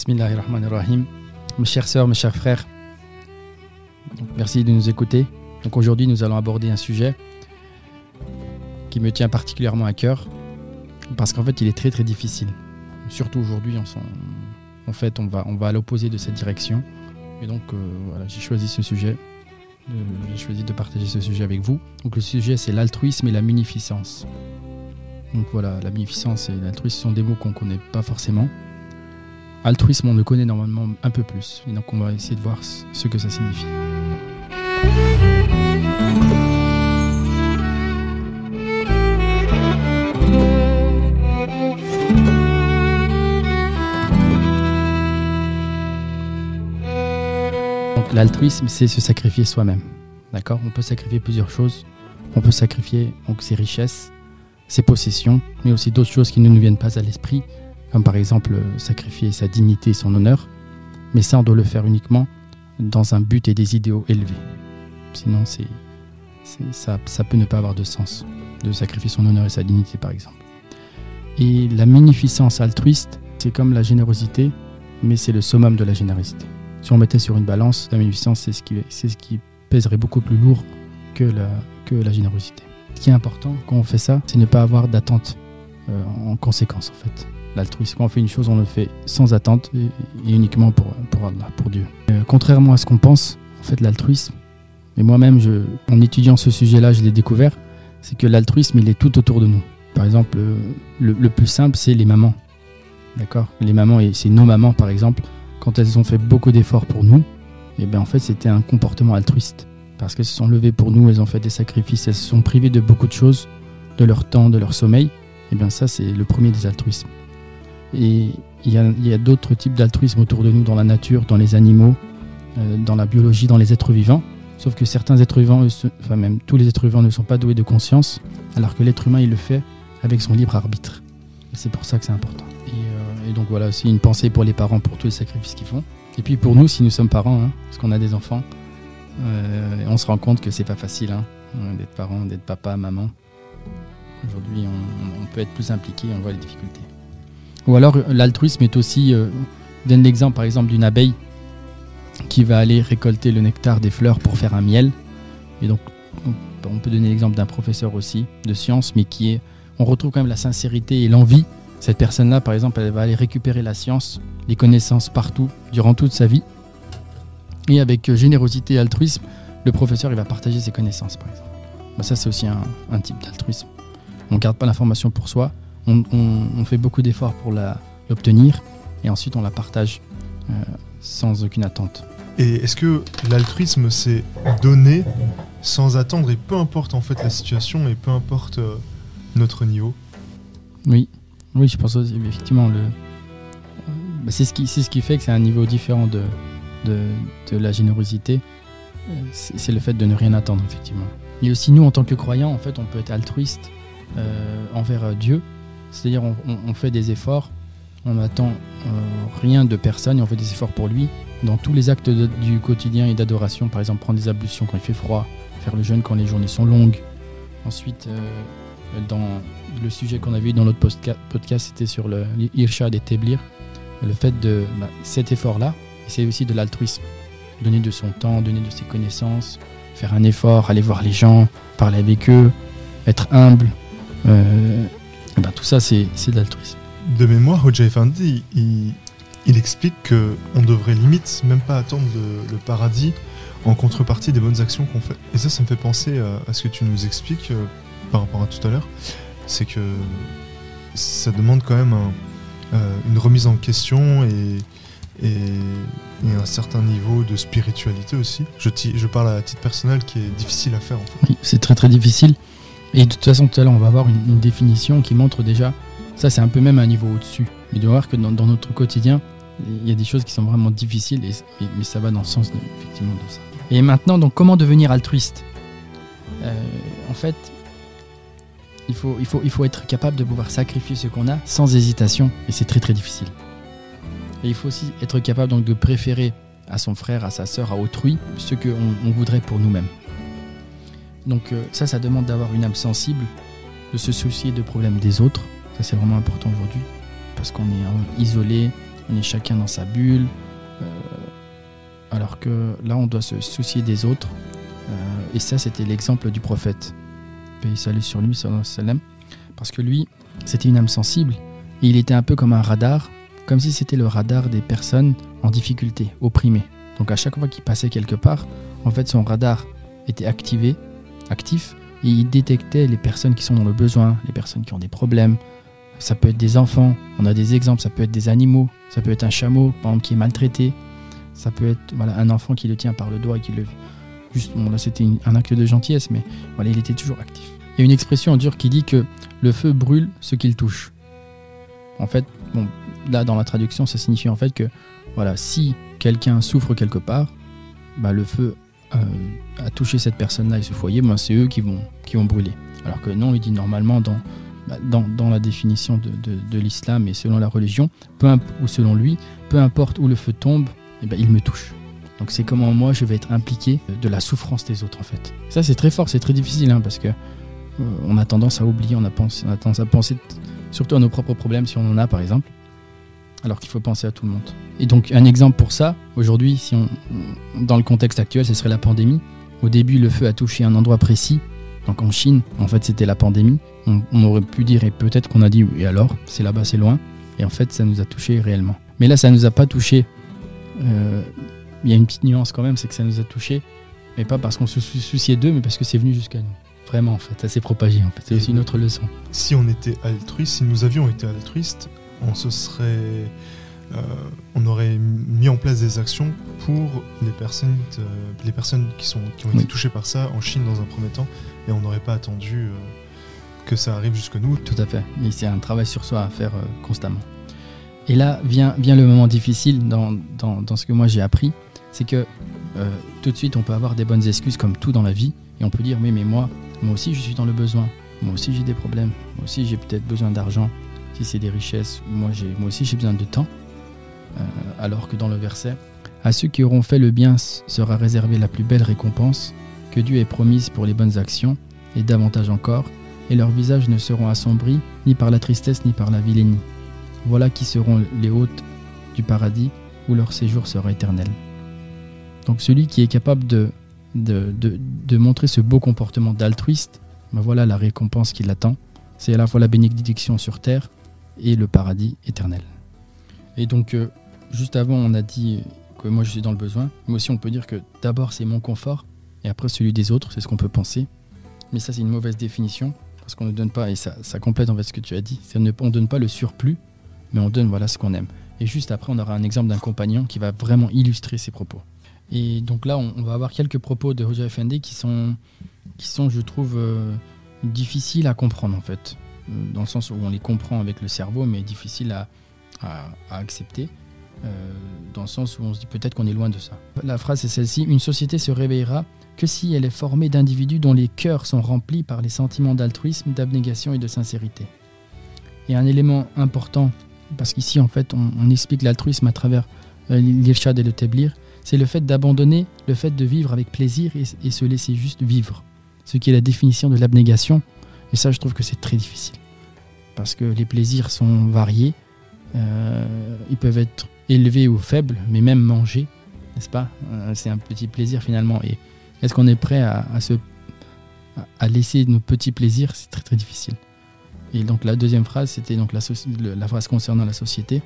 Bismillahirrahmanirrahim. Mes chères sœurs, mes chers frères, merci de nous écouter. Donc aujourd'hui, nous allons aborder un sujet qui me tient particulièrement à cœur parce qu'en fait, il est très très difficile. Surtout aujourd'hui, en fait, on va, on va à l'opposé de cette direction. Et donc, euh, j'ai choisi ce sujet. J'ai choisi de partager ce sujet avec vous. Donc le sujet, c'est l'altruisme et la munificence. Donc voilà, la munificence et l'altruisme sont des mots qu'on ne connaît pas forcément. Altruisme, on le connaît normalement un peu plus. Et donc, on va essayer de voir ce que ça signifie. Donc, l'altruisme, c'est se sacrifier soi-même. D'accord? On peut sacrifier plusieurs choses. On peut sacrifier donc ses richesses, ses possessions, mais aussi d'autres choses qui ne nous viennent pas à l'esprit comme par exemple euh, sacrifier sa dignité et son honneur, mais ça on doit le faire uniquement dans un but et des idéaux élevés. Sinon ça, peut ne pas avoir de sens de sacrifier son honneur et sa dignité par exemple. Et la munificence altruiste, c'est comme la générosité, mais c'est le summum de la générosité. Si on mettait sur une balance, la munificence, c'est ce qui, pèserait beaucoup plus lourd que la, que la générosité. Ce qui est important quand on fait ça, c'est ne pas avoir d'attente en conséquence en fait. L'altruisme, quand on fait une chose, on le fait sans attente et, uniquement pour, pour Allah, pour Dieu. Euh, contrairement à ce qu'on pense, en fait, l'altruisme, et moi-même, en étudiant ce sujet-là, je l'ai découvert, c'est que l'altruisme, il est tout autour de nous. Par exemple, euh, le, plus simple, c'est les mamans. D'accord? Les mamans, et c'est nos mamans, par exemple, quand elles ont fait beaucoup d'efforts pour nous, et eh bien en fait, c'était un comportement altruiste. Parce qu'elles se sont levées pour nous, elles ont fait des sacrifices, elles se sont privées de beaucoup de choses, de leur temps, de leur sommeil. Et eh bien ça, c'est le premier des altruismes. Et il y a, d'autres types d'altruisme autour de nous, dans la nature, dans les animaux, euh, dans la biologie, dans les êtres vivants. Sauf que certains êtres vivants, enfin même tous les êtres vivants ne sont pas doués de conscience, alors que l'être humain, il le fait avec son libre arbitre. C'est pour ça que c'est important. Et, euh, donc voilà, c'est une pensée pour les parents, pour tous les sacrifices qu'ils font. Et puis pour nous, si nous sommes parents, hein, parce qu'on a des enfants, euh, on se rend compte que c'est pas facile hein, d'être parent, d'être papa, maman. Aujourd'hui, on, peut être plus impliqué, on voit les difficultés. Ou alors l'altruisme est aussi, euh, donne l'exemple par exemple d'une abeille qui va aller récolter le nectar des fleurs pour faire un miel. Et donc on peut donner l'exemple d'un professeur aussi de sciences, mais qui est, on retrouve quand même la sincérité et l'envie. Cette personne-là, par exemple, elle va aller récupérer la science, les connaissances partout, durant toute sa vie. Et avec générosité et altruisme, le professeur, il va partager ses connaissances, par exemple. Bah, ça, c'est aussi un type d'altruisme. On ne garde pas l'information pour soi, on, fait beaucoup d'efforts pour l'obtenir et ensuite on la partage euh, sans aucune attente. Et est-ce que l'altruisme c'est donner sans attendre et peu importe en fait la situation et peu importe euh, notre niveau? Oui, oui, je pense aussi, effectivement le. Bah, c'est ce qui ce qui fait que c'est un niveau différent de, de, la générosité. C'est le fait de ne rien attendre effectivement. Et aussi nous en tant que croyants en fait on peut être altruiste euh, envers Dieu c'est-à-dire on, fait des efforts, on n'attend euh, rien de personne on fait des efforts pour lui dans tous les actes du quotidien et d'adoration. Par exemple, prendre des ablutions quand il fait froid, faire le jeûne quand les journées sont longues. Ensuite, euh, dans le sujet qu'on avait eu dans l'autre podcast, c'était sur le irshad et teblir. Le fait de bah, cet effort-là, c'est aussi de l'altruisme. Donner de son temps, donner de ses connaissances, faire un effort, aller voir les gens, parler avec eux, être humble. Euh, eh ben, tout ça, c'est de l'altruisme. De mémoire, Hoja Effendi, il, il explique qu'on devrait limite même pas attendre le, paradis en contrepartie des bonnes actions qu'on fait. Et ça, ça me fait penser à, ce que tu nous expliques euh, par rapport à tout à l'heure. C'est que ça demande quand même euh, une remise en question et, et, un certain niveau de spiritualité aussi. Je, je parle à titre personnel qui est difficile à faire. En fait. Oui, c'est très très difficile. Et de toute façon, tout à l'heure, on va avoir une, définition qui montre déjà, ça c'est un peu même un niveau au-dessus. Mais de voir que dans, notre quotidien, il y a des choses qui sont vraiment difficiles, et, mais ça va dans le sens de, effectivement de ça. Et maintenant, donc, comment devenir altruiste? Euh, En fait, il faut, il, faut, il faut être capable de pouvoir sacrifier ce qu'on a sans hésitation, et c'est très très difficile. Et il faut aussi être capable donc de préférer à son frère, à sa sœur, à autrui, ce qu'on on voudrait pour nous-mêmes. Donc euh, ça, ça demande d'avoir une âme sensible, de se soucier des problèmes des autres. Ça, c'est vraiment important aujourd'hui, parce qu'on est isolé, on est chacun dans sa bulle. Euh, alors que là, on doit se soucier des autres. Euh, et ça, c'était l'exemple du prophète. Paix salut sur lui, sallam. Parce que lui, c'était une âme sensible. Et il était un peu comme un radar, comme si c'était le radar des personnes en difficulté, opprimées. Donc à chaque fois qu'il passait quelque part, en fait, son radar était activé, actif, et il détectait les personnes qui sont dans le besoin, les personnes qui ont des problèmes. Ça peut être des enfants, on a des exemples, ça peut être des animaux, ça peut être un chameau, par exemple, qui est maltraité, ça peut être un enfant qui le tient par le doigt et qui le... Juste, bon, là c'était un acte de gentillesse, mais voilà, il était toujours actif. Il y a une expression en dur qui dit que le feu brûle ce qu'il touche. En fait, bon, là dans la traduction, ça signifie en fait que voilà, si quelqu'un souffre quelque part, bah, le feu euh, a touché cette personne-là et ce foyer, bah, c'est eux qui vont, qui vont brûler. Alors que non, il dit normalement dans, bah, dans, dans, la définition de, de, l'islam et selon la religion, peu ou selon lui, peu importe où le feu tombe, eh ben, il me touche. Donc c'est comment moi je vais être impliqué de la souffrance des autres en fait. Ça c'est très fort, c'est très difficile hein, parce que euh, on a tendance à oublier, on a tendance à penser surtout à nos propres problèmes si on en a par exemple, alors qu'il faut penser à tout le monde. Et donc un exemple pour ça, aujourd'hui, si on, dans le contexte actuel, ce serait la pandémie. Au début, le feu a touché un endroit précis, donc en Chine, en fait c'était la pandémie. On, on, aurait pu dire, et peut-être qu'on a dit, et alors, c'est là-bas, c'est loin. Et en fait, ça nous a touché réellement. Mais là, ça nous a pas touché. Euh, il y a une petite nuance quand même, c'est que ça nous a touché, mais pas parce qu'on se souciait d'eux, mais parce que c'est venu jusqu'à nous. Vraiment, en fait, ça s'est propagé. En fait, c'est aussi une autre leçon. Si on était altruiste, si nous avions été altruistes, on se serait, euh, on aurait mis en place des actions pour les personnes, euh, les personnes qui sont qui ont été Oui. touchées par ça en Chine dans un premier temps, et on n'aurait pas attendu euh, que ça arrive jusque nous. Tout à fait. Mais c'est un travail sur soi à faire constamment. Et là vient, vient le moment difficile dans, dans, dans ce que moi j'ai appris, c'est que euh, tout de suite on peut avoir des bonnes excuses comme tout dans la vie, et on peut dire oui mais moi, moi aussi je suis dans le besoin, moi aussi j'ai des problèmes, moi aussi j'ai peut-être besoin d'argent, c'est des richesses, moi, j'ai, moi aussi j'ai besoin de temps. Euh, alors que dans le verset, à ceux qui auront fait le bien sera réservée la plus belle récompense que Dieu ait promise pour les bonnes actions, et davantage encore, et leurs visages ne seront assombris ni par la tristesse ni par la vilainie. Voilà qui seront les hôtes du paradis où leur séjour sera éternel. Donc celui qui est capable de, de, de, de montrer ce beau comportement d'altruiste, ben voilà la récompense qui l'attend. C'est à la fois la bénédiction sur terre et le paradis éternel. Et donc euh, juste avant on a dit que moi je suis dans le besoin, mais aussi on peut dire que d'abord c'est mon confort et après celui des autres, c'est ce qu'on peut penser. Mais ça c'est une mauvaise définition parce qu'on ne donne pas, et ça, ça complète en fait ce que tu as dit, on ne donne pas le surplus, mais on donne voilà ce qu'on aime. Et juste après, on aura un exemple d'un compagnon qui va vraiment illustrer ses propos. Et donc là, on, va avoir quelques propos de Roger FND qui sont, qui sont, je trouve, euh, difficiles à comprendre en fait, dans le sens où on les comprend avec le cerveau, mais difficiles à, accepter. Euh, dans le sens où on se dit peut-être qu'on est loin de ça. La phrase est celle-ci Une société se réveillera que si elle est formée d'individus dont les cœurs sont remplis par les sentiments d'altruisme, d'abnégation et de sincérité. Et un élément important, parce qu'ici en fait on, explique l'altruisme à travers euh, et le teblir, c'est le fait d'abandonner le fait de vivre avec plaisir et se laisser juste vivre. Ce qui est la définition de l'abnégation. Et ça je trouve que c'est très difficile. Parce que les plaisirs sont variés, euh, ils peuvent être élevés ou faibles, mais même manger, n'est-ce pas? Euh, C'est un petit plaisir finalement. Et est-ce qu'on est prêt à, à se, à- à laisser nos petits plaisirs? C'est très très difficile. Et donc la deuxième phrase, c'était donc la, la phrase concernant la société.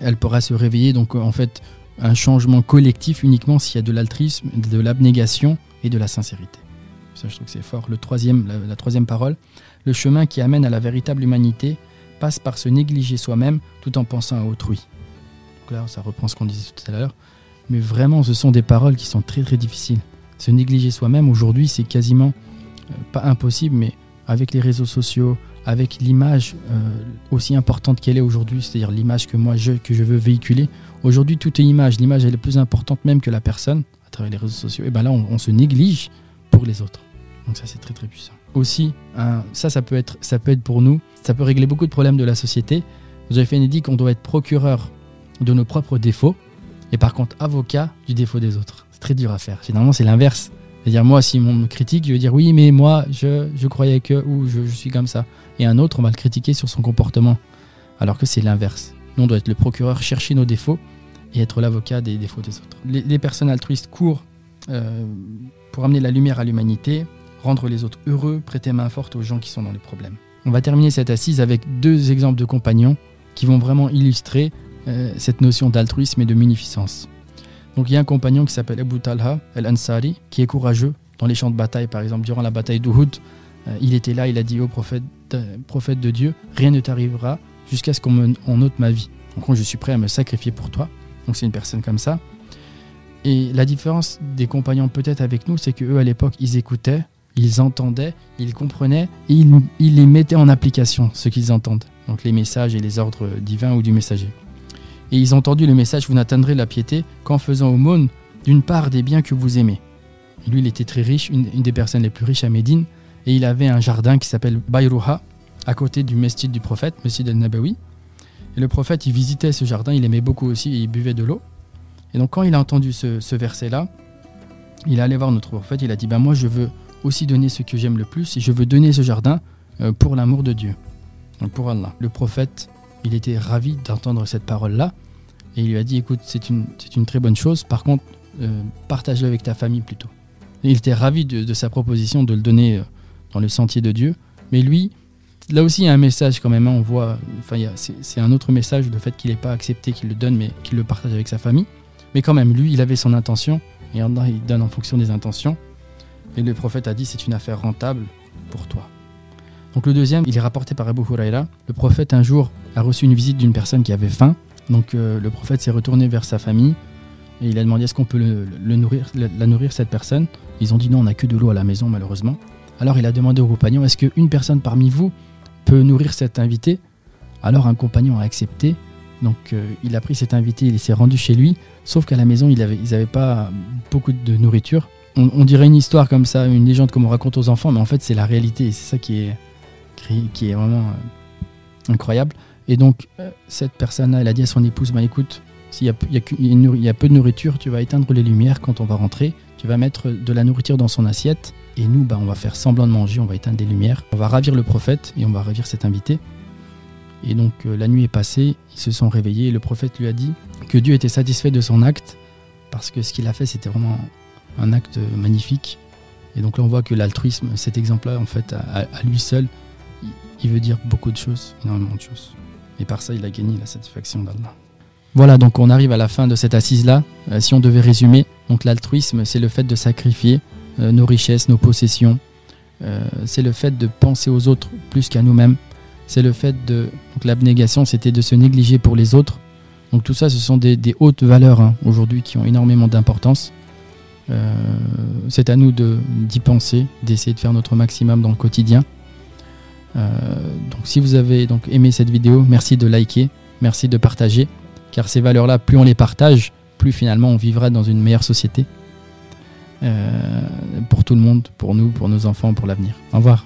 Elle pourra se réveiller, donc en fait, un changement collectif uniquement s'il y a de l'altruisme, de l'abnégation et de la sincérité. Ça, je trouve que c'est fort. Le troisième, la troisième parole, le chemin qui amène à la véritable humanité passe par se négliger soi-même tout en pensant à autrui. Donc là, ça reprend ce qu'on disait tout à l'heure. Mais vraiment, ce sont des paroles qui sont très très difficiles. Se négliger soi-même, aujourd'hui, c'est quasiment euh, pas impossible, mais avec les réseaux sociaux, avec l'image euh, aussi importante qu'elle est aujourd'hui, c'est-à-dire l'image que moi je, que je veux véhiculer. Aujourd'hui, tout est image. L'image elle est plus importante même que la personne à travers les réseaux sociaux. Et ben là, on, on se néglige pour les autres. Donc ça, c'est très très puissant. Aussi, un- ça, ça peut être, ça peut être pour nous, ça peut régler beaucoup de problèmes de la société. Vous avez fait une dit qu'on doit être procureur de nos propres défauts et par contre avocat du défaut des autres. C'est très dur à faire. Généralement, c'est l'inverse. C'est-à-dire, moi, si on me critique, je vais dire oui, mais moi, je, je croyais que, ou je, je suis comme ça. Et un autre, on va le critiquer sur son comportement. Alors que c'est l'inverse. Nous, on doit être le procureur, chercher nos défauts et être l'avocat des défauts des autres. Les, personnes altruistes courent euh, pour amener la lumière à l'humanité, rendre les autres heureux, prêter main forte aux gens qui sont dans les problèmes. On va terminer cette assise avec deux exemples de compagnons qui vont vraiment illustrer euh, cette notion d'altruisme et de munificence. Donc il y a un compagnon qui s'appelle Abu Talha al-Ansari, qui est courageux dans les champs de bataille, par exemple durant la bataille d'Uhud. Euh, il était là, il a dit au prophète, prophète de Dieu, rien ne t'arrivera jusqu'à ce qu'on ôte ma vie. Donc je suis prêt à me sacrifier pour toi. Donc c'est une personne comme ça. Et la différence des compagnons peut-être avec nous, c'est qu'eux à l'époque, ils écoutaient, ils entendaient, ils comprenaient et ils, ils les mettaient en application, ce qu'ils entendent. Donc les messages et les ordres divins ou du messager. Et ils ont entendu le message Vous n'atteindrez la piété qu'en faisant aumône d'une part des biens que vous aimez. lui, il était très riche, une, des personnes les plus riches à Médine, et il avait un jardin qui s'appelle Bayruha, à côté du mesjid du prophète, mesjid al-Nabawi. Et le prophète, il visitait ce jardin, il aimait beaucoup aussi, et il buvait de l'eau. Et donc quand il a entendu ce, verset-là, il est allé voir notre prophète, il a dit, ben moi je veux aussi donner ce que j'aime le plus, et je veux donner ce jardin euh, pour l'amour de Dieu, donc pour Allah. Le prophète, il était ravi d'entendre cette parole-là, et il lui a dit, écoute, c'est une, une très bonne chose, par contre, euh, partage-le avec ta famille plutôt. Et il était ravi de, sa proposition de le donner euh, dans le sentier de Dieu, mais lui, là aussi, il y a un message quand même, hein, on voit, enfin, c'est un autre message, le fait qu'il n'ait pas accepté qu'il le donne, mais qu'il le partage avec sa famille. Mais quand même, lui, il avait son intention, et Allah, il donne en fonction des intentions. Et le prophète a dit, c'est une affaire rentable pour toi. Donc le deuxième, il est rapporté par Abu Huraira. Le prophète un jour a reçu une visite d'une personne qui avait faim donc euh, le prophète s'est retourné vers sa famille et il a demandé est-ce qu'on peut le, nourrir, la, nourrir cette personne? Ils ont dit non, on n'a que de l'eau à la maison malheureusement. Alors il a demandé au compagnon est-ce qu'une personne parmi vous peut nourrir cet invité? Alors un compagnon a accepté. Donc euh, il a pris cet invité, il s'est rendu chez lui, sauf qu'à la maison ils n'avaient pas beaucoup de nourriture. On, dirait une histoire comme ça, une légende comme on raconte aux enfants, mais en fait c'est la réalité c'est ça qui est, vraiment euh, incroyable. Et donc, euh, cette personne-là, elle a dit à son épouse, bah, écoute, s'il y, a, peu de nourriture, tu vas éteindre les lumières quand on va rentrer, tu vas mettre de la nourriture dans son assiette, et nous, bah, on va faire semblant de manger, on va éteindre les lumières, on va ravir le prophète, et on va ravir cet invité. Et donc, euh, la nuit est passée, ils se sont réveillés, et le prophète lui a dit que Dieu était satisfait de son acte, parce que ce qu'il a fait, c'était vraiment un acte magnifique. Et donc là, on voit que l'altruisme, cet exemple-là, en fait, à, lui seul, il veut dire beaucoup de choses, énormément de choses. Et par ça, il a gagné la satisfaction d'Allah. Voilà, donc on arrive à la fin de cette assise-là. Euh, si on devait résumer, donc l'altruisme, c'est le fait de sacrifier euh, nos richesses, nos possessions. Euh, c'est le fait de penser aux autres plus qu'à nous-mêmes. C'est le fait de... Donc l'abnégation, c'était de se négliger pour les autres. Donc tout ça, ce sont des, hautes valeurs hein, aujourd'hui qui ont énormément d'importance. C'est à nous d'y penser, d'essayer de faire notre maximum dans le quotidien. Euh, donc si vous avez aimé cette vidéo, merci de liker, merci de partager, car ces valeurs-là, plus on les partage, plus finalement on vivra dans une meilleure société. Euh, pour tout le monde, pour nous, pour nos enfants, pour l'avenir. Au revoir.